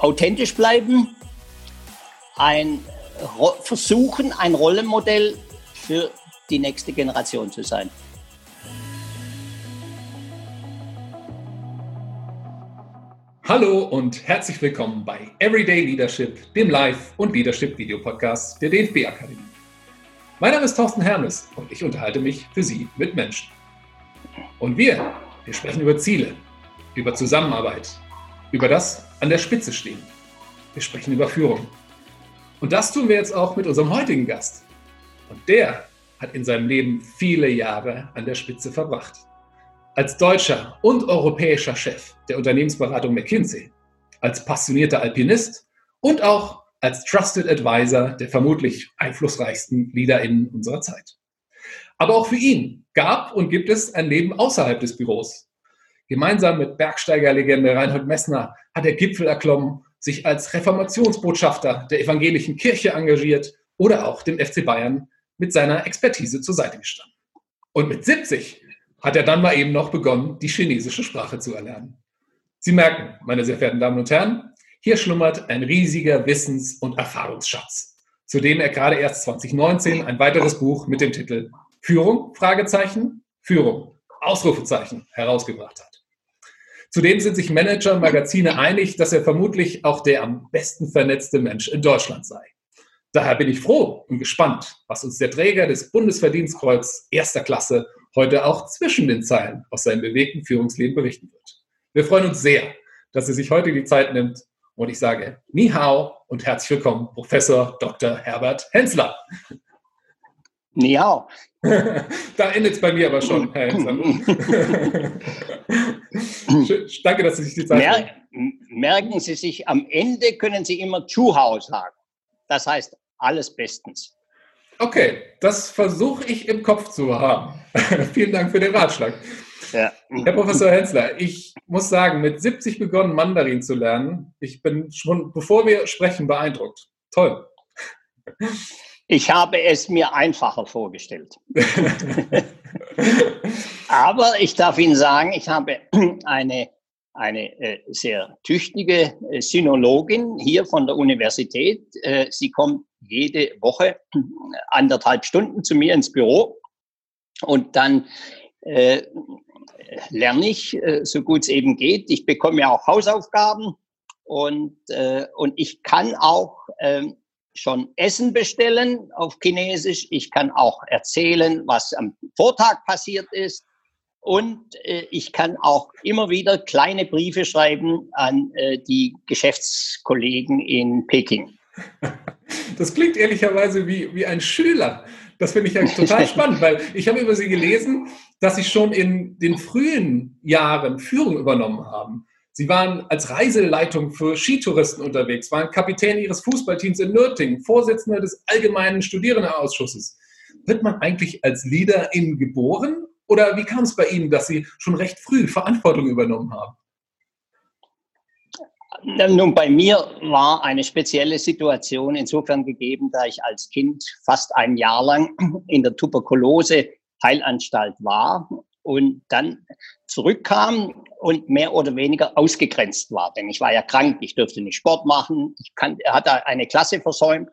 authentisch bleiben, ein versuchen, ein Rollenmodell für die nächste Generation zu sein. Hallo und herzlich willkommen bei Everyday Leadership, dem Live- und Leadership-Video-Podcast der DFB-Akademie. Mein Name ist Thorsten Hermes und ich unterhalte mich für Sie mit Menschen. Und wir, wir sprechen über Ziele, über Zusammenarbeit, über das an der Spitze stehen. Wir sprechen über Führung. Und das tun wir jetzt auch mit unserem heutigen Gast. Und der hat in seinem Leben viele Jahre an der Spitze verbracht. Als deutscher und europäischer Chef der Unternehmensberatung McKinsey, als passionierter Alpinist und auch als Trusted Advisor der vermutlich einflussreichsten LeaderInnen unserer Zeit. Aber auch für ihn gab und gibt es ein Leben außerhalb des Büros. Gemeinsam mit Bergsteigerlegende Reinhold Messner hat er Gipfel erklommen, sich als Reformationsbotschafter der evangelischen Kirche engagiert oder auch dem FC Bayern mit seiner Expertise zur Seite gestanden. Und mit 70 hat er dann mal eben noch begonnen, die chinesische Sprache zu erlernen. Sie merken, meine sehr verehrten Damen und Herren, hier schlummert ein riesiger Wissens- und Erfahrungsschatz, zu dem er gerade erst 2019 ein weiteres Buch mit dem Titel Führung, Fragezeichen, Führung, Ausrufezeichen herausgebracht hat. Zudem sind sich Manager und Magazine einig, dass er vermutlich auch der am besten vernetzte Mensch in Deutschland sei. Daher bin ich froh und gespannt, was uns der Träger des Bundesverdienstkreuz erster Klasse heute auch zwischen den Zeilen aus seinem bewegten Führungsleben berichten wird. Wir freuen uns sehr, dass er sich heute die Zeit nimmt und ich sage Ni Hao und herzlich willkommen, Professor Dr. Herbert Hensler. Ni Hao. da endet es bei mir aber schon, Herr Hensler. Danke, dass Sie sich die Zeit Mer Merken Sie sich, am Ende können Sie immer Zuhau sagen. Das heißt, alles bestens. Okay, das versuche ich im Kopf zu haben. Vielen Dank für den Ratschlag. Ja. Herr Professor Hensler, ich muss sagen, mit 70 begonnen, Mandarin zu lernen. Ich bin schon, bevor wir sprechen, beeindruckt. Toll. Ich habe es mir einfacher vorgestellt. Aber ich darf Ihnen sagen, ich habe eine, eine äh, sehr tüchtige äh, Sinologin hier von der Universität. Äh, sie kommt jede Woche anderthalb Stunden zu mir ins Büro und dann äh, lerne ich, so gut es eben geht. Ich bekomme ja auch Hausaufgaben und, äh, und ich kann auch ähm, schon Essen bestellen auf Chinesisch. Ich kann auch erzählen, was am Vortag passiert ist. Und äh, ich kann auch immer wieder kleine Briefe schreiben an äh, die Geschäftskollegen in Peking. Das klingt ehrlicherweise wie, wie ein Schüler. Das finde ich ja total spannend, weil ich habe über Sie gelesen, dass Sie schon in den frühen Jahren Führung übernommen haben. Sie waren als Reiseleitung für Skitouristen unterwegs, waren Kapitän Ihres Fußballteams in Nürtingen, Vorsitzender des Allgemeinen Studierendenausschusses. Wird man eigentlich als Leaderin geboren oder wie kam es bei Ihnen, dass Sie schon recht früh Verantwortung übernommen haben? Nun, bei mir war eine spezielle Situation insofern gegeben, da ich als Kind fast ein Jahr lang in der Tuberkulose-Heilanstalt war und dann zurückkam und mehr oder weniger ausgegrenzt war. Denn ich war ja krank, ich durfte nicht Sport machen, ich kann, hatte eine Klasse versäumt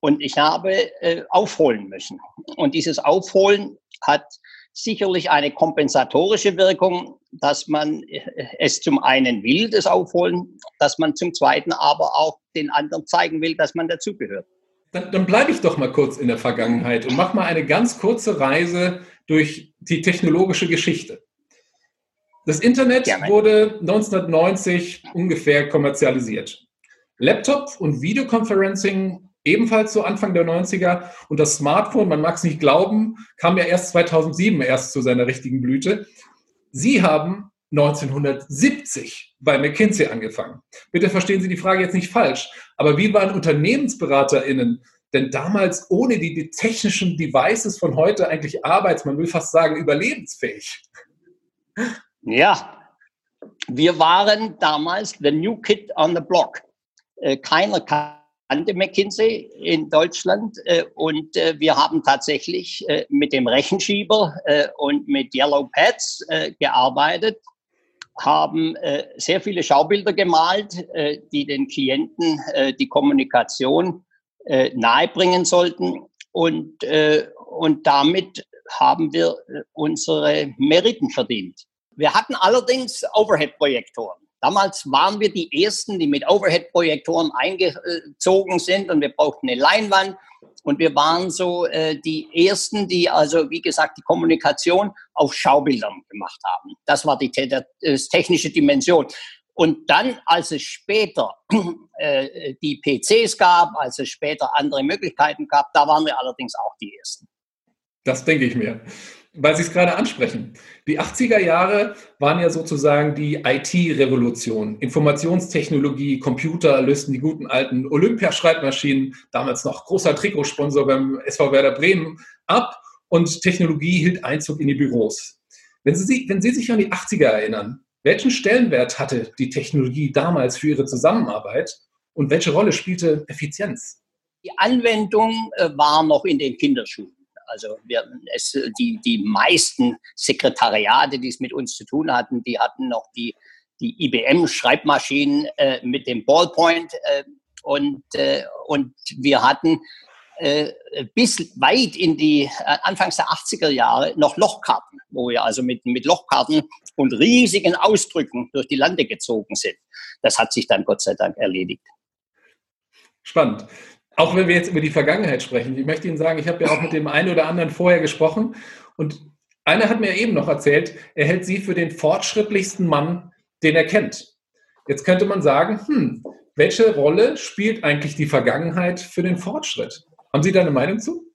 und ich habe äh, aufholen müssen. Und dieses Aufholen hat sicherlich eine kompensatorische Wirkung, dass man äh, es zum einen will, das Aufholen, dass man zum zweiten aber auch den anderen zeigen will, dass man dazugehört. Dann, dann bleibe ich doch mal kurz in der Vergangenheit und mache mal eine ganz kurze Reise durch die technologische Geschichte. Das Internet Gerne. wurde 1990 ungefähr kommerzialisiert. Laptop und Videoconferencing ebenfalls zu Anfang der 90er. Und das Smartphone, man mag es nicht glauben, kam ja erst 2007 erst zu seiner richtigen Blüte. Sie haben 1970 bei McKinsey angefangen. Bitte verstehen Sie die Frage jetzt nicht falsch, aber wie waren UnternehmensberaterInnen denn damals ohne die, die technischen Devices von heute eigentlich arbeits, man will fast sagen, überlebensfähig? Ja, wir waren damals the new kid on the block. Äh, keiner kann kannte McKinsey in Deutschland äh, und äh, wir haben tatsächlich mit dem Rechenschieber und mit Yellow Pads gearbeitet. haben sehr viele Schaubilder gemalt, die den Klienten die Kommunikation äh, nahebringen sollten. Und, äh, und damit haben wir äh, unsere Meriten verdient. Wir hatten allerdings Overhead-Projektoren. Damals waren wir die Ersten, die mit Overhead-Projektoren eingezogen sind und wir brauchten eine Leinwand und wir waren so äh, die Ersten, die also, wie gesagt, die Kommunikation auf Schaubildern gemacht haben. Das war die, die technische Dimension. Und dann, als es später äh, die PCs gab, als es später andere Möglichkeiten gab, da waren wir allerdings auch die Ersten. Das denke ich mir weil Sie es gerade ansprechen. Die 80er Jahre waren ja sozusagen die IT-Revolution. Informationstechnologie, Computer lösten die guten alten Olympia-Schreibmaschinen, damals noch großer Trikotsponsor beim SV Werder Bremen, ab und Technologie hielt Einzug in die Büros. Wenn Sie, wenn Sie sich an die 80er erinnern, welchen Stellenwert hatte die Technologie damals für Ihre Zusammenarbeit und welche Rolle spielte Effizienz? Die Anwendung äh, war noch in den Kinderschuhen. Also wir, es, die, die meisten Sekretariate, die es mit uns zu tun hatten, die hatten noch die, die IBM-Schreibmaschinen äh, mit dem Ballpoint äh, und, äh, und wir hatten äh, bis weit in die äh, Anfangs der 80er Jahre noch Lochkarten, wo wir also mit, mit Lochkarten und riesigen Ausdrücken durch die Lande gezogen sind. Das hat sich dann Gott sei Dank erledigt. Spannend. Auch wenn wir jetzt über die Vergangenheit sprechen. Ich möchte Ihnen sagen, ich habe ja auch mit dem einen oder anderen vorher gesprochen und einer hat mir eben noch erzählt, er hält Sie für den fortschrittlichsten Mann, den er kennt. Jetzt könnte man sagen, hm, welche Rolle spielt eigentlich die Vergangenheit für den Fortschritt? Haben Sie da eine Meinung zu?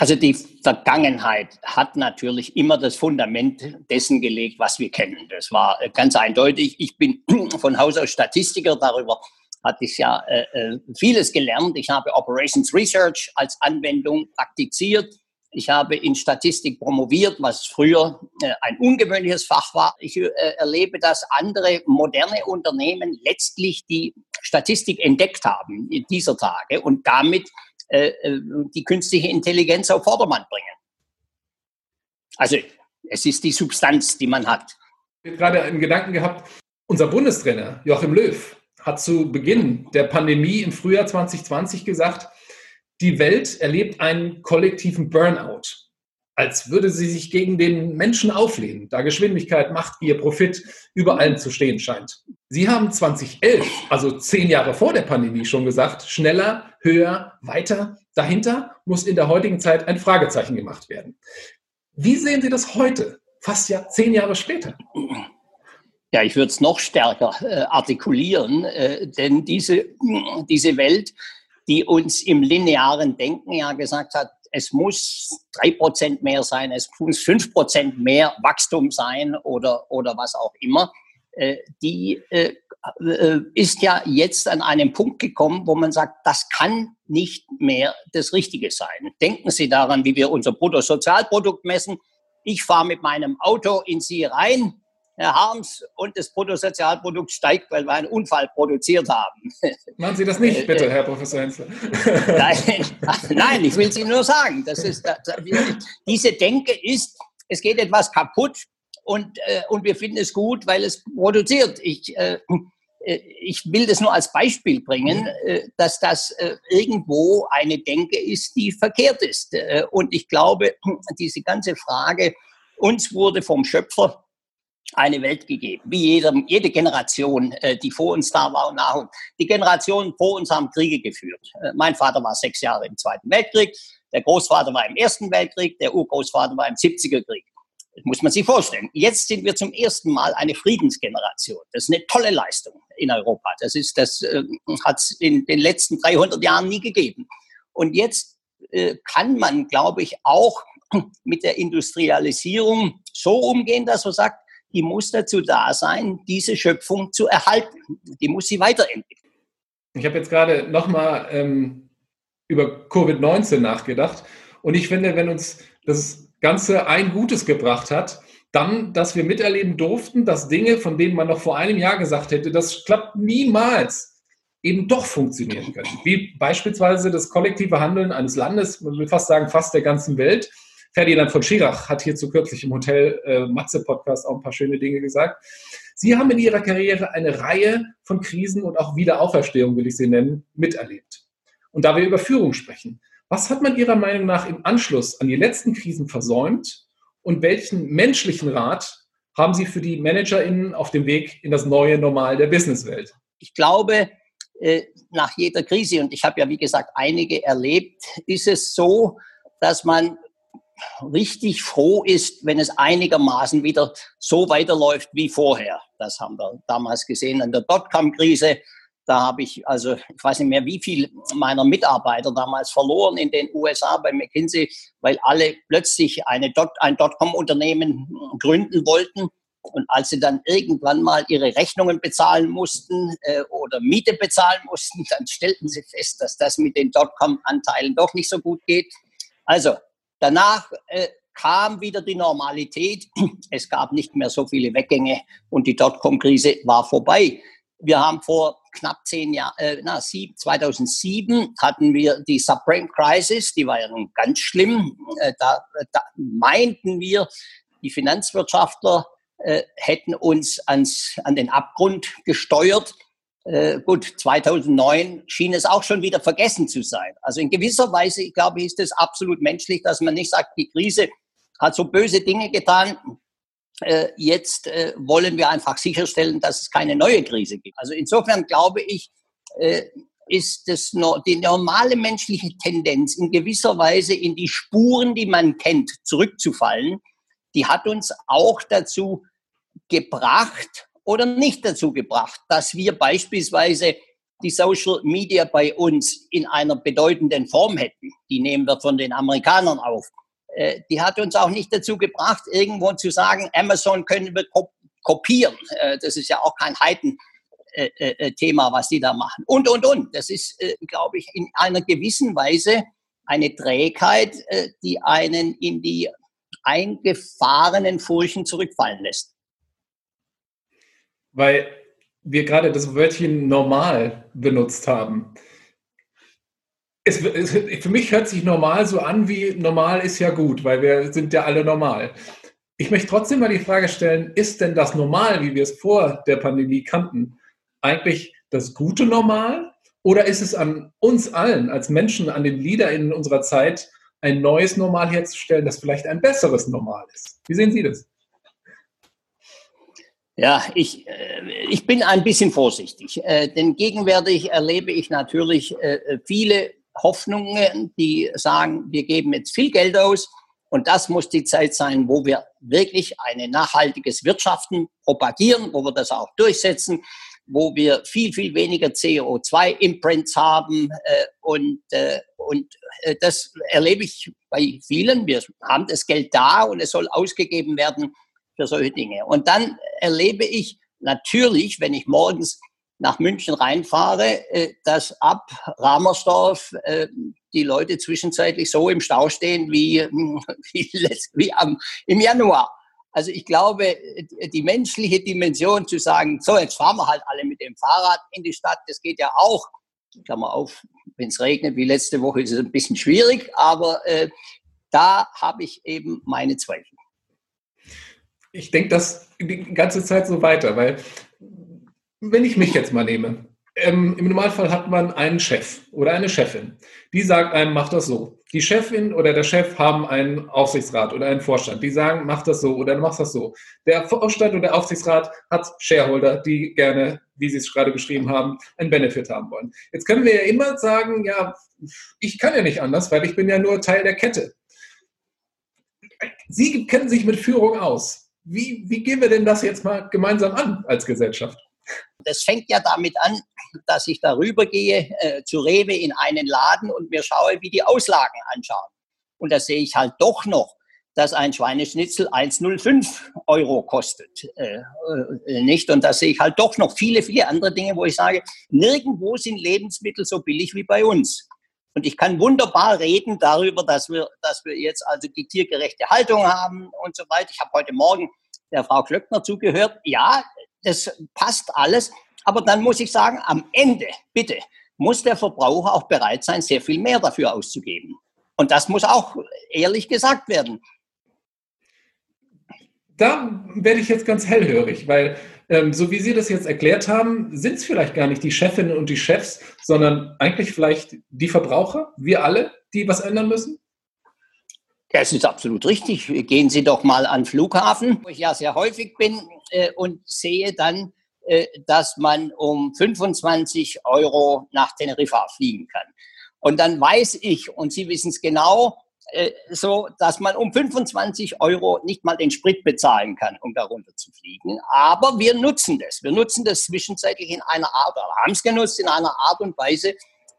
Also die Vergangenheit hat natürlich immer das Fundament dessen gelegt, was wir kennen. Das war ganz eindeutig. Ich bin von Haus aus Statistiker, darüber hatte ich ja äh, äh, vieles gelernt. Ich habe Operations Research als Anwendung praktiziert. Ich habe in Statistik promoviert, was früher äh, ein ungewöhnliches Fach war. Ich äh, erlebe, dass andere moderne Unternehmen letztlich die Statistik entdeckt haben in dieser Tage und damit äh, äh, die künstliche Intelligenz auf Vordermann bringen. Also es ist die Substanz, die man hat. Ich habe gerade einen Gedanken gehabt, unser Bundestrainer Joachim Löw hat zu Beginn der Pandemie im Frühjahr 2020 gesagt, die Welt erlebt einen kollektiven Burnout, als würde sie sich gegen den Menschen auflehnen, da Geschwindigkeit, Machtgier, Profit über allem zu stehen scheint. Sie haben 2011, also zehn Jahre vor der Pandemie, schon gesagt, schneller, höher, weiter. Dahinter muss in der heutigen Zeit ein Fragezeichen gemacht werden. Wie sehen Sie das heute, fast ja zehn Jahre später? Ja, ich würde es noch stärker äh, artikulieren, äh, denn diese, diese Welt, die uns im linearen Denken ja gesagt hat, es muss drei Prozent mehr sein, es muss fünf Prozent mehr Wachstum sein oder, oder was auch immer, äh, die äh, ist ja jetzt an einem Punkt gekommen, wo man sagt, das kann nicht mehr das Richtige sein. Denken Sie daran, wie wir unser Bruttosozialprodukt messen. Ich fahre mit meinem Auto in Sie rein, Herr Harms, und das Bruttosozialprodukt steigt, weil wir einen Unfall produziert haben. Machen Sie das nicht, bitte, Herr Professor Hensler. Nein, nein, ich will Sie nur sagen, das ist, diese Denke ist, es geht etwas kaputt und, äh, und wir finden es gut, weil es produziert. Ich, äh, äh ich will das nur als Beispiel bringen, äh, dass das äh, irgendwo eine Denke ist, die verkehrt ist. Und ich glaube, diese ganze Frage, uns wurde vom Schöpfer eine Welt gegeben, wie jede, jede Generation, äh, die vor uns da war und nach uns. Die Generationen vor uns haben Kriege geführt. Äh, mein Vater war sechs Jahre im Zweiten Weltkrieg, der Großvater war im Ersten Weltkrieg, der Urgroßvater war im 70er Krieg. Das muss man sich vorstellen. Jetzt sind wir zum ersten Mal eine Friedensgeneration. Das ist eine tolle Leistung in Europa. Das das äh, hat es in den letzten 300 Jahren nie gegeben. Und jetzt äh, kann man, glaube ich, auch mit der Industrialisierung so umgehen, dass man sagt, die muss dazu da sein, diese Schöpfung zu erhalten. Die muss sie weiterentwickeln. Ich habe jetzt gerade nochmal ähm, über Covid-19 nachgedacht und ich finde, wenn uns das Ganze ein Gutes gebracht hat, dann, dass wir miterleben durften, dass Dinge, von denen man noch vor einem Jahr gesagt hätte, das klappt niemals, eben doch funktionieren können. Wie beispielsweise das kollektive Handeln eines Landes, man will fast sagen fast der ganzen Welt, Ferdinand von Schirach hat hierzu kürzlich im Hotel äh, Matze Podcast auch ein paar schöne Dinge gesagt. Sie haben in Ihrer Karriere eine Reihe von Krisen und auch Wiederauferstehung, will ich sie nennen, miterlebt. Und da wir über Führung sprechen, was hat man Ihrer Meinung nach im Anschluss an die letzten Krisen versäumt und welchen menschlichen Rat haben Sie für die ManagerInnen auf dem Weg in das neue Normal der Businesswelt? Ich glaube, äh, nach jeder Krise, und ich habe ja wie gesagt einige erlebt, ist es so, dass man richtig froh ist, wenn es einigermaßen wieder so weiterläuft wie vorher. Das haben wir damals gesehen in der Dotcom-Krise. Da habe ich also, ich weiß nicht mehr, wie viel meiner Mitarbeiter damals verloren in den USA bei McKinsey, weil alle plötzlich eine Dot, ein Dotcom-Unternehmen gründen wollten. Und als sie dann irgendwann mal ihre Rechnungen bezahlen mussten äh, oder Miete bezahlen mussten, dann stellten sie fest, dass das mit den Dotcom-Anteilen doch nicht so gut geht. Also danach äh, kam wieder die Normalität. Es gab nicht mehr so viele Weggänge und die Dotcom-Krise war vorbei. Wir haben vor knapp zehn Jahren, äh, na, sieb, 2007 hatten wir die Subprime Crisis, die war ja nun ganz schlimm. Äh, da, da meinten wir, die Finanzwirtschaftler äh, hätten uns ans, an den Abgrund gesteuert. Äh, gut, 2009 schien es auch schon wieder vergessen zu sein. Also in gewisser Weise, ich glaube, ist es absolut menschlich, dass man nicht sagt, die Krise hat so böse Dinge getan. Äh, jetzt äh, wollen wir einfach sicherstellen, dass es keine neue Krise gibt. Also insofern glaube ich, äh, ist das die normale menschliche Tendenz in gewisser Weise in die Spuren, die man kennt, zurückzufallen die hat uns auch dazu gebracht oder nicht dazu gebracht, dass wir beispielsweise die Social Media bei uns in einer bedeutenden Form hätten. Die nehmen wir von den Amerikanern auf. Äh, die hat uns auch nicht dazu gebracht, irgendwo zu sagen, Amazon können wir kopieren. Äh, das ist ja auch kein Heiden. Äh, was die da machen. Und, und, und. Das ist, glaube ich, in einer gewissen Weise eine Trägheit, die einen in die eingefahrenen Furchen zurückfallen lässt. Weil wir gerade das Wörtchen normal benutzt haben. Es, es, für mich hört sich normal so an wie normal ist ja gut, weil wir sind ja alle normal. Ich möchte trotzdem mal die Frage stellen, ist denn das Normal, wie wir es vor der Pandemie kannten, eigentlich das gute Normal? Oder ist es an uns allen als Menschen, an den LeaderInnen unserer Zeit ein neues Normal herzustellen, das vielleicht ein besseres Normal ist. Wie sehen Sie das? Ja, ich, äh, ich bin ein bisschen vorsichtig, äh, denn gegenwärtig erlebe ich natürlich äh, viele Hoffnungen, die sagen, wir geben jetzt viel Geld aus und das muss die Zeit sein, wo wir wirklich ein nachhaltiges Wirtschaften propagieren, wo wir das auch durchsetzen, wo wir viel, viel weniger CO2-Imprints haben. Äh, und äh, und äh, das erlebe ich bei vielen. Wir haben das Geld da und es soll ausgegeben werden für solche Dinge. Und dann erlebe ich natürlich, wenn ich morgens nach München reinfahre, äh, dass ab Ramersdorf äh, die Leute zwischenzeitlich so im Stau stehen wie, wie, wie am, im Januar. Also ich glaube, die menschliche Dimension zu sagen, so jetzt fahren wir halt alle mit dem Fahrrad in die Stadt, das geht ja auch. Klammer auf, wenn es regnet wie letzte Woche, ist es ein bisschen schwierig, aber äh, da habe ich eben meine Zweifel. Ich denke das die ganze Zeit so weiter, weil wenn ich mich jetzt mal nehme, ähm, im Normalfall hat man einen Chef oder eine Chefin, die sagt einem, mach das so. Die Chefin oder der Chef haben einen Aufsichtsrat oder einen Vorstand, die sagen, mach das so oder mach das so. Der Vorstand oder der Aufsichtsrat hat Shareholder, die gerne, wie Sie es gerade beschrieben haben, einen Benefit haben wollen. Jetzt können wir ja immer sagen, ja, ich kann ja nicht anders, weil ich bin ja nur Teil der Kette. Sie kennen sich mit Führung aus. Wie, wie gehen wir denn das jetzt mal gemeinsam an als Gesellschaft? Das fängt ja damit an, dass ich darüber gehe äh, zu Rewe in einen Laden und mir schaue, wie die Auslagen anschauen. Und da sehe ich halt doch noch, dass ein Schweineschnitzel 1,05 Euro kostet. Äh, äh, nicht? Und da sehe ich halt doch noch viele, viele andere Dinge, wo ich sage, nirgendwo sind Lebensmittel so billig wie bei uns. Und ich kann wunderbar reden darüber, dass wir, dass wir jetzt also die tiergerechte Haltung haben und so weiter. Ich habe heute Morgen der Frau Klöckner zugehört. Ja, das passt alles. Aber dann muss ich sagen, am Ende, bitte, muss der Verbraucher auch bereit sein, sehr viel mehr dafür auszugeben. Und das muss auch ehrlich gesagt werden. Da werde ich jetzt ganz hellhörig, weil ähm, so wie Sie das jetzt erklärt haben, sind es vielleicht gar nicht die Chefinnen und die Chefs, sondern eigentlich vielleicht die Verbraucher, wir alle, die was ändern müssen? Das ist absolut richtig. Gehen Sie doch mal an Flughafen, wo ich ja sehr häufig bin äh, und sehe dann, äh, dass man um 25 Euro nach Teneriffa fliegen kann. Und dann weiß ich, und Sie wissen es genau, äh, so, dass man um 25 Euro nicht mal den Sprit bezahlen kann, um darunter zu fliegen. Aber wir nutzen das. Wir nutzen das zwischenzeitlich in einer Art, oder haben es genutzt in einer Art und Weise,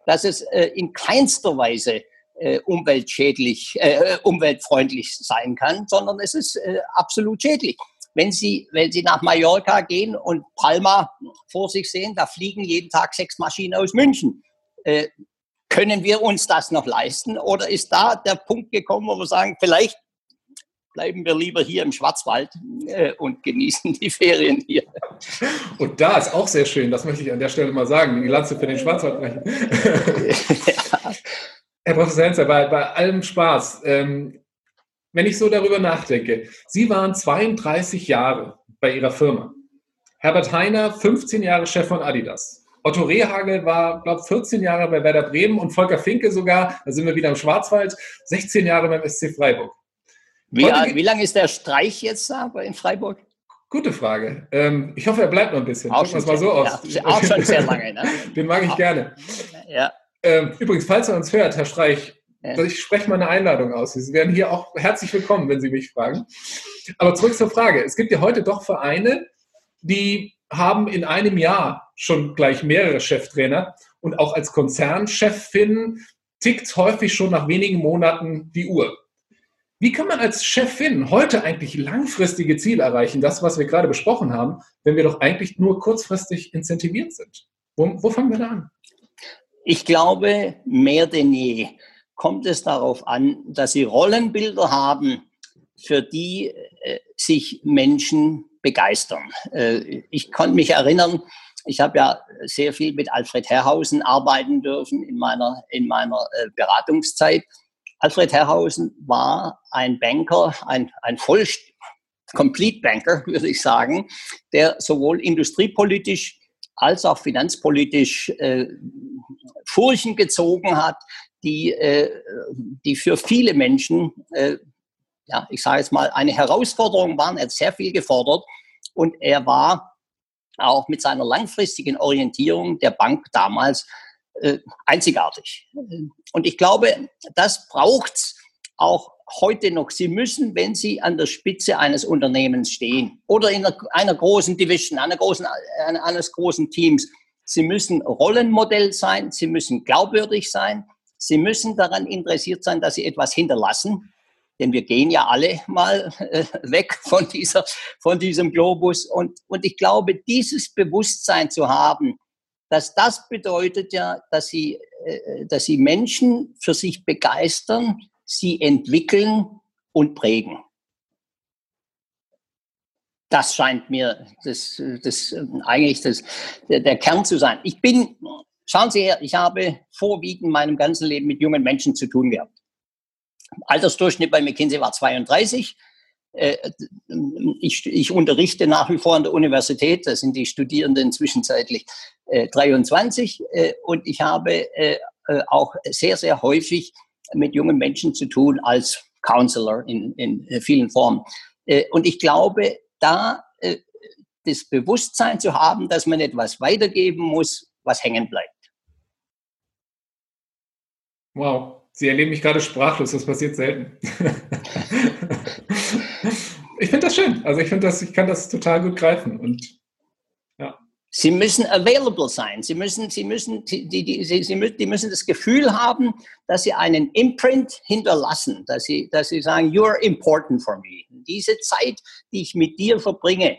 dass es äh, in keinster Weise äh, umweltschädlich, äh, umweltfreundlich sein kann, sondern es ist äh, absolut schädlich. Wenn Sie, wenn Sie nach Mallorca gehen und Palma vor sich sehen, da fliegen jeden Tag sechs Maschinen aus München. Äh, können wir uns das noch leisten? Oder ist da der Punkt gekommen, wo wir sagen, vielleicht bleiben wir lieber hier im Schwarzwald äh, und genießen die Ferien hier. Und da ist auch sehr schön, das möchte ich an der Stelle mal sagen, die Lanze für den Schwarzwald brechen. ja. Herr Professor Henzer, bei, bei allem Spaß, ähm, wenn ich so darüber nachdenke, Sie waren 32 Jahre bei Ihrer Firma. Herbert Heiner, 15 Jahre Chef von Adidas. Otto Rehagel war, glaube ich, 14 Jahre bei Werder Bremen und Volker Finke sogar, da sind wir wieder im Schwarzwald, 16 Jahre beim SC Freiburg. Wie, wie lange ist der Streich jetzt da in Freiburg? Gute Frage. Ähm, ich hoffe, er bleibt noch ein bisschen. Auch, schon, mal so aus. Ja, auch schon sehr lange. Ne? Den mag ich gerne. Ja. Ähm, übrigens, falls er uns hört, Herr Streich, ja. ich spreche mal eine Einladung aus. Sie werden hier auch herzlich willkommen, wenn Sie mich fragen. Aber zurück zur Frage. Es gibt ja heute doch Vereine, die haben in einem Jahr schon gleich mehrere Cheftrainer und auch als Konzernchefin tickt häufig schon nach wenigen Monaten die Uhr. Wie kann man als Chefin heute eigentlich langfristige Ziele erreichen, das, was wir gerade besprochen haben, wenn wir doch eigentlich nur kurzfristig incentiviert sind? Wo, wo fangen wir da an? Ich glaube, mehr denn je kommt es darauf an, dass Sie Rollenbilder haben, für die äh, sich Menschen begeistern. Äh, ich konnte mich erinnern, ich habe ja sehr viel mit Alfred Herrhausen arbeiten dürfen in meiner, in meiner äh, Beratungszeit. Alfred Herrhausen war ein Banker, ein, ein voll Complete Banker, würde ich sagen, der sowohl industriepolitisch als auch finanzpolitisch äh, Furchen gezogen hat, die, äh, die für viele Menschen äh, ja, ich sage jetzt mal, eine Herausforderung waren. Er hat sehr viel gefordert und er war auch mit seiner langfristigen Orientierung der Bank damals äh, einzigartig. Und ich glaube, das braucht's auch heute noch. Sie müssen, wenn Sie an der Spitze eines Unternehmens stehen oder in einer, einer großen Division, einer großen, eines großen Teams, Sie müssen Rollenmodell sein, Sie müssen glaubwürdig sein, Sie müssen daran interessiert sein, dass Sie etwas hinterlassen denn wir gehen ja alle mal äh, weg von, dieser, von diesem Globus. Und, und ich glaube, dieses Bewusstsein zu haben, dass das bedeutet ja, dass sie, äh, dass sie Menschen für sich begeistern, sie entwickeln und prägen. Das scheint mir das, das eigentlich das, der, der Kern zu sein. Ich bin, schauen Sie her, ich habe vorwiegend meinem ganzen Leben mit jungen Menschen zu tun gehabt. Altersdurchschnitt bei McKinsey war 32. Äh, ich, ich, unterrichte nach wie vor an der Universität, da sind die Studierenden zwischenzeitlich 23 äh, äh, und ich habe auch sehr, sehr häufig mit jungen Menschen zu tun als Counselor in, in vielen Formen. Und ich glaube, da das Bewusstsein zu haben, dass man etwas weitergeben muss, was hängen bleibt. Wow, Sie erleben mich gerade sprachlos, das passiert selten. ich finde das schön. Also ich finde das, ich kann das total gut greifen und. Sie müssen available sein. Sie müssen, Sie müssen, die, die, Sie, Sie, die müssen das Gefühl haben, dass Sie einen Imprint hinterlassen, dass Sie, dass Sie sagen, you are important for me. Diese Zeit, die ich mit dir verbringe,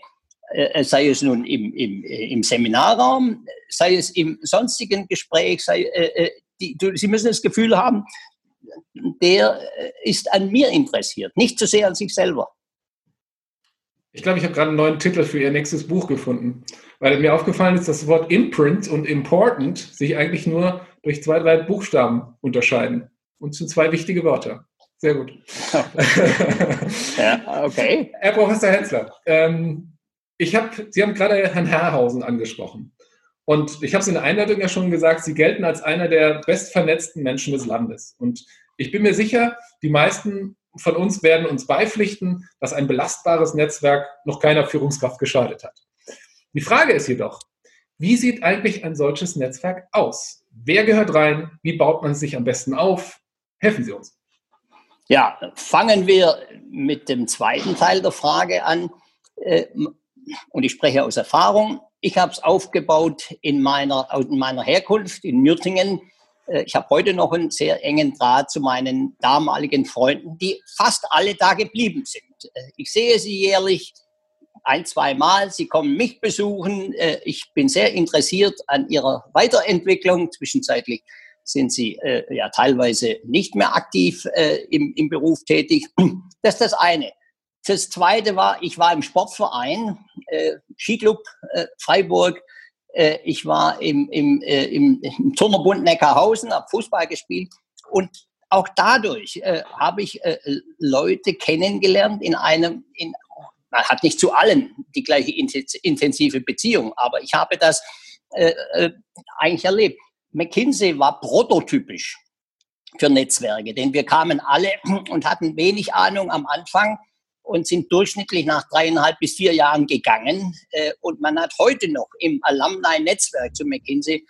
äh, sei es nun im, im, im Seminarraum, sei es im sonstigen Gespräch, sei, äh, äh die, Sie müssen das Gefühl haben, der äh, ist an mir interessiert, nicht so sehr an sich selber. Ich glaube, ich habe gerade einen neuen Titel für Ihr nächstes Buch gefunden, weil mir aufgefallen ist, dass das Wort Imprint und Important sich eigentlich nur durch zwei, drei Buchstaben unterscheiden. Und sind zwei wichtige Wörter. Sehr gut. ja, okay. Herr Professor Hensler, ähm, ich hab, Sie haben gerade Herrn Herrhausen angesprochen. Und ich habe es in der Einleitung ja schon gesagt, Sie gelten als einer der bestvernetzten Menschen des Landes. Und ich bin mir sicher, die meisten von uns werden uns beipflichten, dass ein belastbares Netzwerk noch keiner Führungskraft geschadet hat. Die Frage ist jedoch, wie sieht eigentlich ein solches Netzwerk aus? Wer gehört rein? Wie baut man sich am besten auf? Helfen Sie uns. Ja, fangen wir mit dem zweiten Teil der Frage an. Äh, und ich spreche aus Erfahrung. Ich habe es aufgebaut in meiner, in meiner Herkunft in Mürtingen. Äh, ich habe heute noch einen sehr engen Draht zu meinen damaligen Freunden, die fast alle da geblieben sind. Äh, ich sehe sie jährlich ein, zwei Mal. Sie kommen mich besuchen. Ich bin sehr interessiert an ihrer Weiterentwicklung. Zwischenzeitlich sind sie äh, ja teilweise nicht mehr aktiv äh, im, im Beruf tätig. Das ist das eine. Das zweite war, ich war im Sportverein, äh, Skiclub äh, Freiburg. Äh, ich war im, im, äh, im, im Turnerbund Neckarhausen, habe Fußball gespielt. Und auch dadurch äh, habe ich äh, Leute kennengelernt in einem, in, man hat nicht zu allen die gleiche intensive Beziehung, aber ich habe das äh, äh, eigentlich erlebt. McKinsey war prototypisch für Netzwerke, denn wir kamen alle und hatten wenig Ahnung am Anfang und sind durchschnittlich nach dreieinhalb bis vier Jahren gegangen. Äh, und man hat heute noch im Alumni-Netzwerk zu McKinsey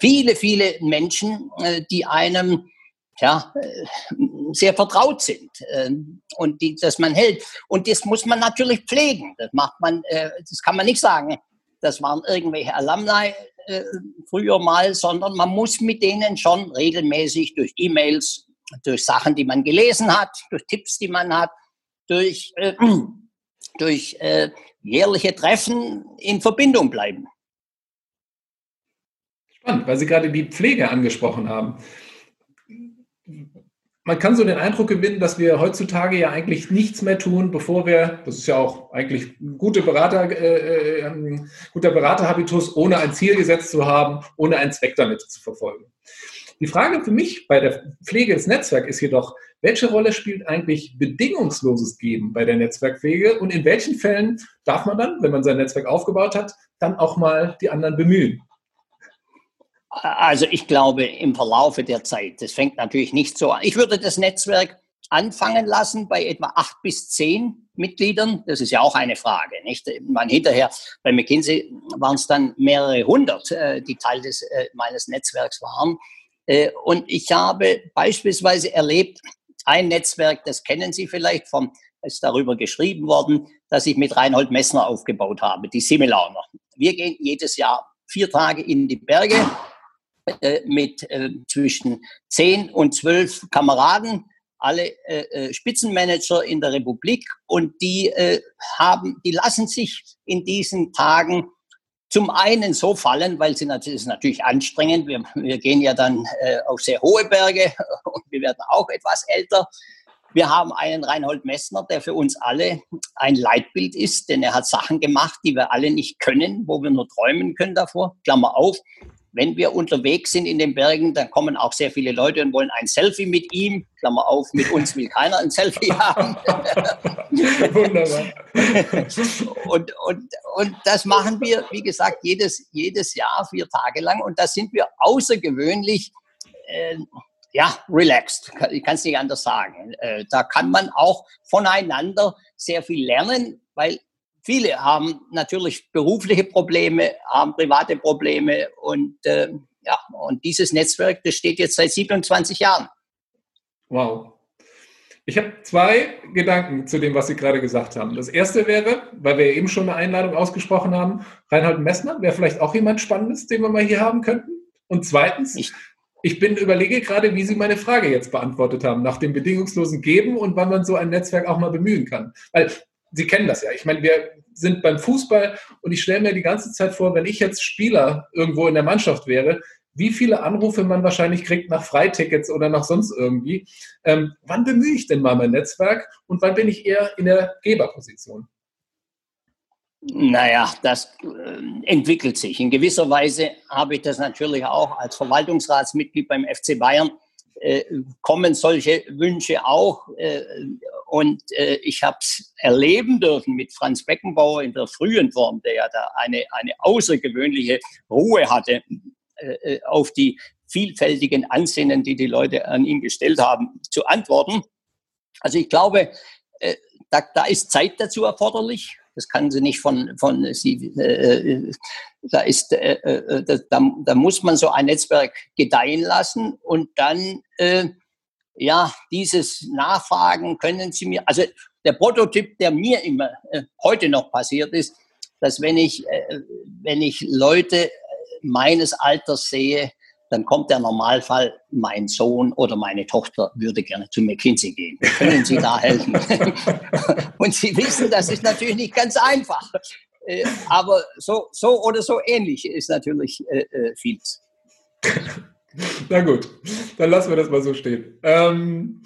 viele, viele Menschen, äh, die einem ja, äh, sehr vertraut sind und die, dass man hält. Und das muss man natürlich pflegen. Das macht man, das kann man nicht sagen. Das waren irgendwelche Alumni früher mal, sondern man muss mit denen schon regelmäßig durch E-Mails, durch Sachen, die man gelesen hat, durch Tipps, die man hat, durch, äh, durch äh, jährliche Treffen in Verbindung bleiben. Spannend, weil Sie gerade die Pflege angesprochen haben man kann so den Eindruck gewinnen, dass wir heutzutage ja eigentlich nichts mehr tun, bevor wir, das ist ja auch eigentlich ein guter Berater, äh, äh, guter Beraterhabitus, ohne ein Ziel gesetzt zu haben, ohne einen Zweck damit zu verfolgen. Die Frage für mich bei der Pflege des Netzwerks ist jedoch, welche Rolle spielt eigentlich bedingungsloses Geben bei der Netzwerkpflege und in welchen Fällen darf man dann, wenn man sein Netzwerk aufgebaut hat, dann auch mal die anderen bemühen? Also ich glaube im Verlaufe der Zeit, das fängt natürlich nicht so an. Ich würde das Netzwerk anfangen lassen bei etwa acht bis zehn Mitgliedern. Das ist ja auch eine Frage, nicht? Man hinterher bei McKinsey waren es dann mehrere hundert, äh, die Teil des äh, meines Netzwerks waren. Äh, und ich habe beispielsweise erlebt, ein Netzwerk, das kennen Sie vielleicht vom, ist darüber geschrieben worden, dass ich mit Reinhold Messner aufgebaut habe, die Similauner. Wir gehen jedes Jahr vier Tage in die Berge äh, mit äh, zwischen zehn und zwölf Kameraden, alle äh, äh, Spitzenmanager in der Republik und die äh, haben, die lassen sich in diesen Tagen zum einen so fallen, weil sie natürlich, ist natürlich anstrengend. Wir, wir gehen ja dann äh, auf sehr hohe Berge und wir werden auch etwas älter. Wir haben einen Reinhold Messner, der für uns alle ein Leitbild ist, denn er hat Sachen gemacht, die wir alle nicht können, wo wir nur träumen können davor. Klammer auf wenn wir unterwegs sind in den Bergen, dann kommen auch sehr viele Leute und wollen ein Selfie mit ihm. Klammer auf, mit uns will keiner ein Selfie haben. Wunderbar. und, und, und das machen wir, wie gesagt, jedes, jedes Jahr vier Tage lang. Und da sind wir außergewöhnlich, äh, ja, relaxed. Ich kann es nicht anders sagen. Äh, da kann man auch voneinander sehr viel lernen, weil Viele haben natürlich berufliche Probleme, haben private Probleme und äh, ja, und dieses Netzwerk, das steht jetzt seit 27 Jahren. Wow. Ich habe zwei Gedanken zu dem, was Sie gerade gesagt haben. Das erste wäre, weil wir eben schon eine Einladung ausgesprochen haben, Reinhold Messner wäre vielleicht auch jemand Spannendes, den wir mal hier haben könnten. Und zweitens, ich, ich bin überlege gerade, wie Sie meine Frage jetzt beantwortet haben, nach dem bedingungslosen Geben und wann man so ein Netzwerk auch mal bemühen kann. Weil Sie kennen das ja. Ich meine, wir sind beim Fußball und ich stelle mir die ganze Zeit vor, wenn ich jetzt Spieler irgendwo in der Mannschaft wäre, wie viele Anrufe man wahrscheinlich kriegt nach Freitickets oder nach sonst irgendwie. Ähm, wann bemühe ich denn mal mein Netzwerk und wann bin ich eher in der Geberposition? Naja, das äh, entwickelt sich. In gewisser Weise habe ich das natürlich auch als Verwaltungsratsmitglied beim FC Bayern kommen solche Wünsche auch. Äh, und äh, ich habe es erleben dürfen mit Franz Beckenbauer in der frühen Form, der ja da eine, eine außergewöhnliche Ruhe hatte äh, äh, auf die vielfältigen Ansinnen, die die Leute an ihn gestellt haben, zu antworten. Also ich glaube, äh, da, da ist Zeit dazu erforderlich. Das kann sie nicht von, von sie, äh, da ist, äh, äh, da, da muss man so ein Netzwerk gedeihen lassen und dann, äh, ja, dieses Nachfragen können Sie mir, also der Prototyp, der mir immer äh, heute noch passiert ist, dass wenn ich, äh, wenn ich Leute meines Alters sehe, dann kommt der Normalfall, mein Sohn oder meine Tochter würde gerne zu McKinsey gehen. Können Sie da helfen? Und Sie wissen, das ist natürlich nicht ganz einfach. Äh, aber so, so oder so ähnlich ist natürlich äh, äh, vieles. Na gut, dann lassen wir das mal so stehen. Ähm,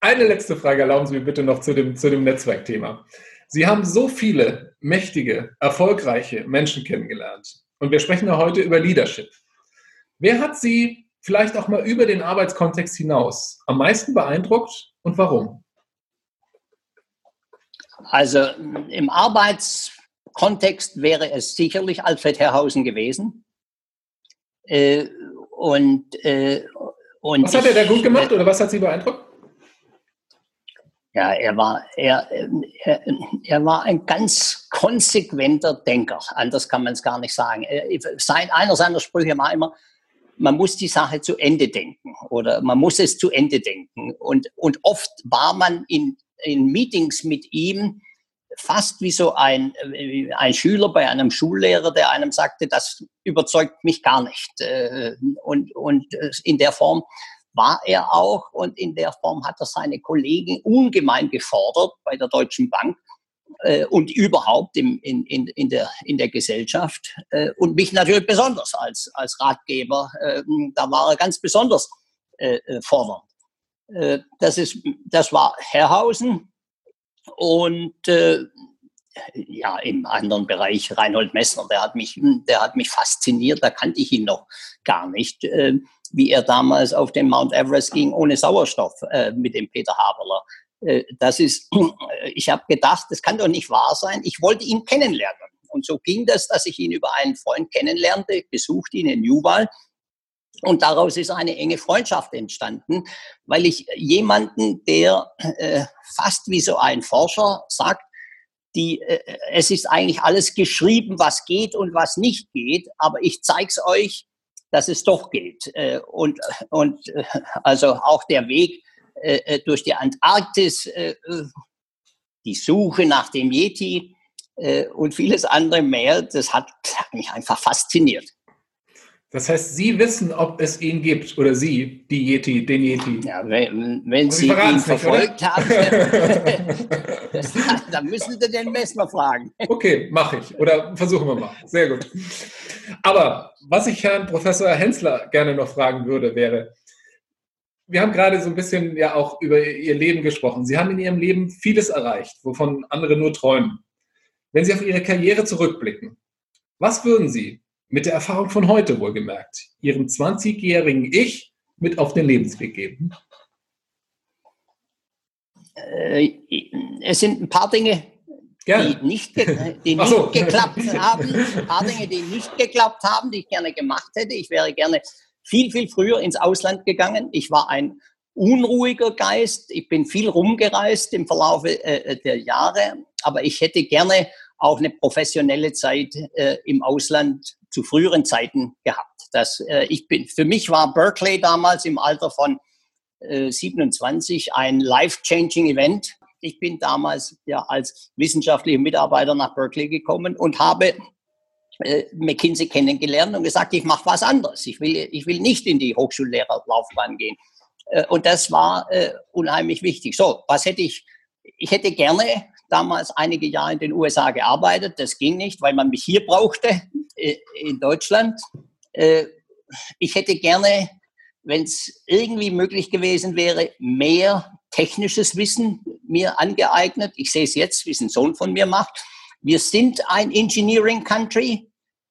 eine letzte Frage erlauben Sie mir bitte noch zu dem, zu dem Netzwerkthema. Sie haben so viele mächtige, erfolgreiche Menschen kennengelernt. Und wir sprechen ja heute über Leadership. Wer hat Sie vielleicht auch mal über den Arbeitskontext hinaus am meisten beeindruckt und warum? Also im Arbeitskontext wäre es sicherlich Alfred Herrhausen gewesen. Äh, und, äh, und was hat er da gut gemacht oder was hat Sie beeindruckt? Ja, er war, er, er, er war ein ganz konsequenter Denker. Anders kann man es gar nicht sagen. Sein, einer seiner Sprüche war immer, man muss die Sache zu Ende denken oder man muss es zu Ende denken. Und, und oft war man in, in Meetings mit ihm fast wie so ein, ein Schüler bei einem Schullehrer, der einem sagte, das überzeugt mich gar nicht. Äh, und, und in der Form war er auch und in der Form hat er seine Kollegen ungemein gefordert bei der Deutschen Bank äh, und überhaupt im, in, in, in, der, in der Gesellschaft. Äh, und mich natürlich besonders als, als Ratgeber. Äh, da war er ganz besonders äh, äh, fordernd. Äh, das, ist, das war Herrhausen und ja, im anderen Bereich Reinhold Messner, der hat mich, der hat mich fasziniert, da kannte ich ihn noch gar nicht, wie er damals auf den Mount Everest ging ohne Sauerstoff mit dem Peter Haberler. Äh, das ist, ich habe gedacht, das kann doch nicht wahr sein. Ich wollte ihn kennenlernen. Und so ging das, dass ich ihn über einen Freund kennenlernte, besuchte ihn in Newball. Und daraus ist eine enge Freundschaft entstanden, weil ich jemanden, der äh, fast wie so ein Forscher sagt, die, äh, es ist eigentlich alles geschrieben, was geht und was nicht geht, aber ich zeige es euch, dass es doch geht. Äh, und, und äh, also auch der Weg äh, äh, durch die Antarktis, äh, die Suche nach dem Yeti und vieles andere mehr, das hat mich einfach fasziniert. Das heißt, Sie wissen, ob es ihn gibt oder Sie, die Yeti, den Yeti. Ja, wenn, wenn Sie ihn verfolgt nicht, haben, dann müssen Sie den Messner fragen. Okay, mache ich. Oder versuchen wir mal. Sehr gut. Aber was ich Herrn Professor Hensler gerne noch fragen würde, wäre, wir haben gerade so ein bisschen ja auch über Ihr Leben gesprochen. Sie haben in Ihrem Leben vieles erreicht, wovon andere nur träumen. Wenn Sie auf Ihre Karriere zurückblicken, was würden Sie mit der Erfahrung von heute wohlgemerkt Ihrem 20-jährigen Ich mit auf den Lebensweg geben? Äh, es sind ein paar Dinge, Gerne. die nicht, die nicht so. geklappt haben, ein paar Dinge, die nicht geklappt haben, die ich gerne gemacht hätte. Ich wäre gerne viel, viel früher ins Ausland gegangen. Ich war ein unruhiger Geist. Ich bin viel rumgereist im Verlauf äh, der Jahre, aber ich hätte gerne auch eine professionelle Zeit äh, im Ausland zu früheren Zeiten gehabt. Das, äh, ich bin, für mich war Berkeley damals im Alter von äh, 27 ein life-changing Event. Ich bin damals ja als wissenschaftlicher Mitarbeiter nach Berkeley gekommen und habe äh, McKinsey kennengelernt und gesagt, ich mache was anderes. Ich will, ich will nicht in die Hochschullehrerlaufbahn gehen. Äh, und das war äh, unheimlich wichtig. So, was hätte ich? Ich hätte gerne damals einige Jahre in den USA gearbeitet. Das ging nicht, weil man mich hier brauchte, in Deutschland. Ich hätte gerne, wenn es irgendwie möglich gewesen wäre, mehr technisches Wissen mir angeeignet. Ich sehe es jetzt, wie es ein Sohn von mir macht. Wir sind ein Engineering Country.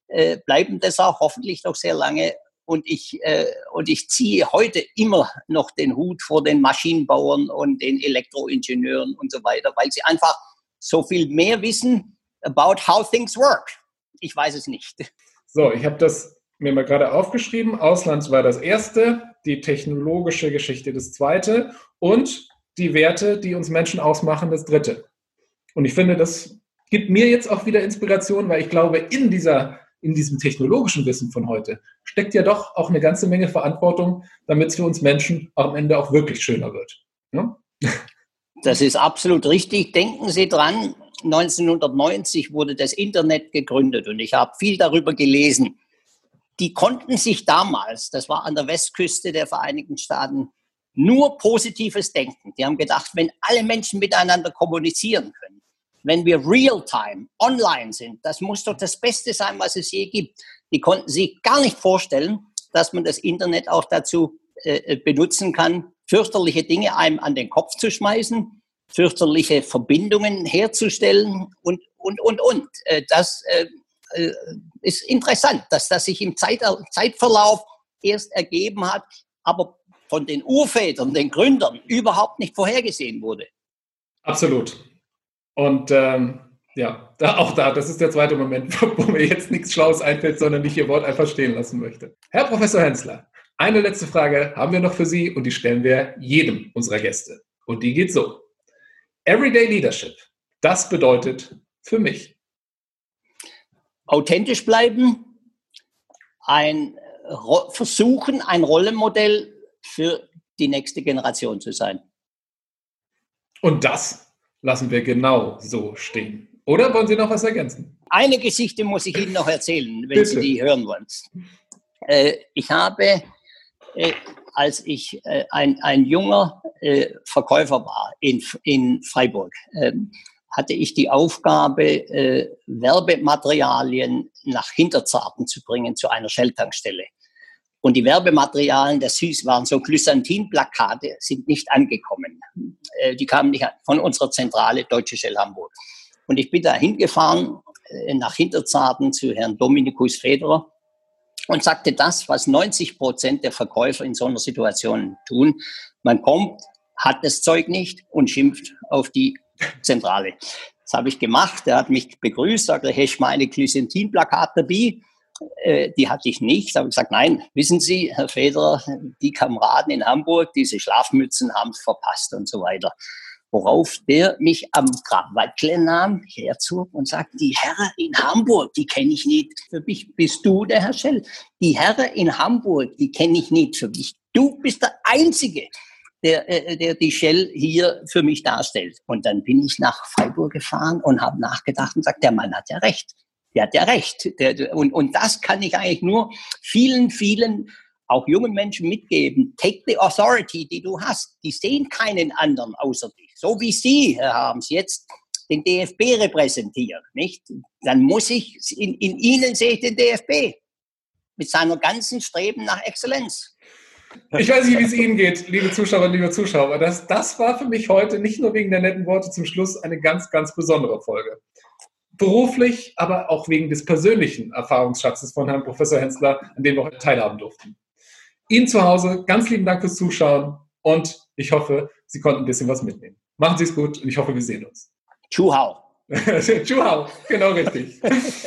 Äh, bleiben das auch hoffentlich noch sehr lange. und ich, äh, und ich ziehe heute immer noch den Hut vor den Maschinenbauern und den Elektroingenieuren und so weiter, weil sie einfach so viel mehr wissen about how things work. Ich weiß es nicht. So, ich habe das mir mal gerade aufgeschrieben. Ausland war das erste, die technologische Geschichte das zweite und die Werte, die uns Menschen ausmachen, das dritte. Und ich finde, das gibt mir jetzt auch wieder Inspiration, weil ich glaube, in dieser in diesem technologischen Wissen von heute steckt ja doch auch eine ganze Menge Verantwortung, damit es für uns Menschen am Ende auch wirklich schöner wird. Ja? Das ist absolut richtig. Denken Sie dran, 1990 wurde das Internet gegründet und ich habe viel darüber gelesen. Die konnten sich damals, das war an der Westküste der Vereinigten Staaten, nur Positives denken. Die haben gedacht, wenn alle Menschen miteinander kommunizieren können, wenn wir real-time, online sind, das muss doch das Beste sein, was es je gibt. Die konnten sich gar nicht vorstellen, dass man das Internet auch dazu äh, benutzen kann, fürchterliche Dinge einem an den Kopf zu schmeißen, fürchterliche Verbindungen herzustellen und, und, und, und. Äh, das äh, äh ist interessant, dass das sich im Zeit, Zeitverlauf erst ergeben hat, aber von den Urvätern, den Gründern überhaupt nicht vorhergesehen wurde. Absolut. Und ähm, ja, da, auch da, das ist der zweite Moment, wo mir jetzt nichts Schlaues einfällt, sondern ich Ihr Wort einfach stehen lassen möchte. Herr Professor Hensler, eine letzte Frage haben wir noch für Sie und die stellen wir jedem unserer Gäste. Und die geht so. Everyday Leadership, das bedeutet für mich. Authentisch bleiben, ein versuchen, ein Rollenmodell für die nächste Generation zu sein. Und das lassen wir genau so stehen. Oder wollen Sie noch was ergänzen? Eine Geschichte muss ich Ihnen noch erzählen, wenn Bitte. Sie die hören wollen. Äh, ich habe, äh, als ich äh, ein, ein junger äh, Verkäufer war in, in Freiburg, ähm, hatte ich die Aufgabe, äh, Werbematerialien nach Hinterzarten zu bringen zu einer Shell-Tankstelle. Und die Werbematerialien der Süß waren so Glysantin-Plakate, sind nicht angekommen. Äh, die kamen nicht von unserer Zentrale Deutsche Shell Hamburg. Und ich bin da hingefahren äh, nach Hinterzarten zu Herrn Dominikus Federer und sagte das, was 90 Prozent der Verkäufer in so einer Situation tun. Man kommt, hat das Zeug nicht und schimpft auf die Zentrale. Das habe ich gemacht. Er hat mich begrüßt, sagte, hey, ich meine Glysantin-Plakat dabei. Äh, die hatte ich nicht. Da habe ich gesagt, nein, wissen Sie, Herr Federer, die Kameraden in Hamburg, diese Schlafmützen haben es verpasst und so weiter. Worauf der mich am Krawattle nahm, herzog und sagt, die Herren in Hamburg, die kenne ich nicht. Für mich bist du der Herr Schell. Die Herren in Hamburg, die kenne ich nicht für mich. Du bist der Einzige, der, äh, der die Shell hier für mich darstellt. Und dann bin ich nach Freiburg gefahren und habe nachgedacht und sagt, der Mann hat ja recht der hat ja recht. Der, und, und das kann ich eigentlich nur vielen, vielen, auch jungen Menschen mitgeben. Take the authority, die du hast. Die sehen keinen anderen außer dich. So wie Sie, Herr Harms, jetzt den DFB repräsentieren, nicht? Dann muss ich, in, in Ihnen sehe ich den DFB. Mit seiner ganzen Streben nach Exzellenz. Ich weiß nicht, wie es Ihnen geht, liebe Zuschauerinnen, liebe Zuschauer. Das, das war für mich heute nicht nur wegen der netten Worte zum Schluss eine ganz, ganz besondere Folge beruflich, aber auch wegen des persönlichen Erfahrungsschatzes von Herrn Professor Hensler, an dem wir heute teilhaben durften. Ihnen zu Hause ganz lieben Dank fürs Zuschauen und ich hoffe, Sie konnten ein bisschen was mitnehmen. Machen Sie es gut und ich hoffe, wir sehen uns. Chuhau. Chuhau, genau richtig.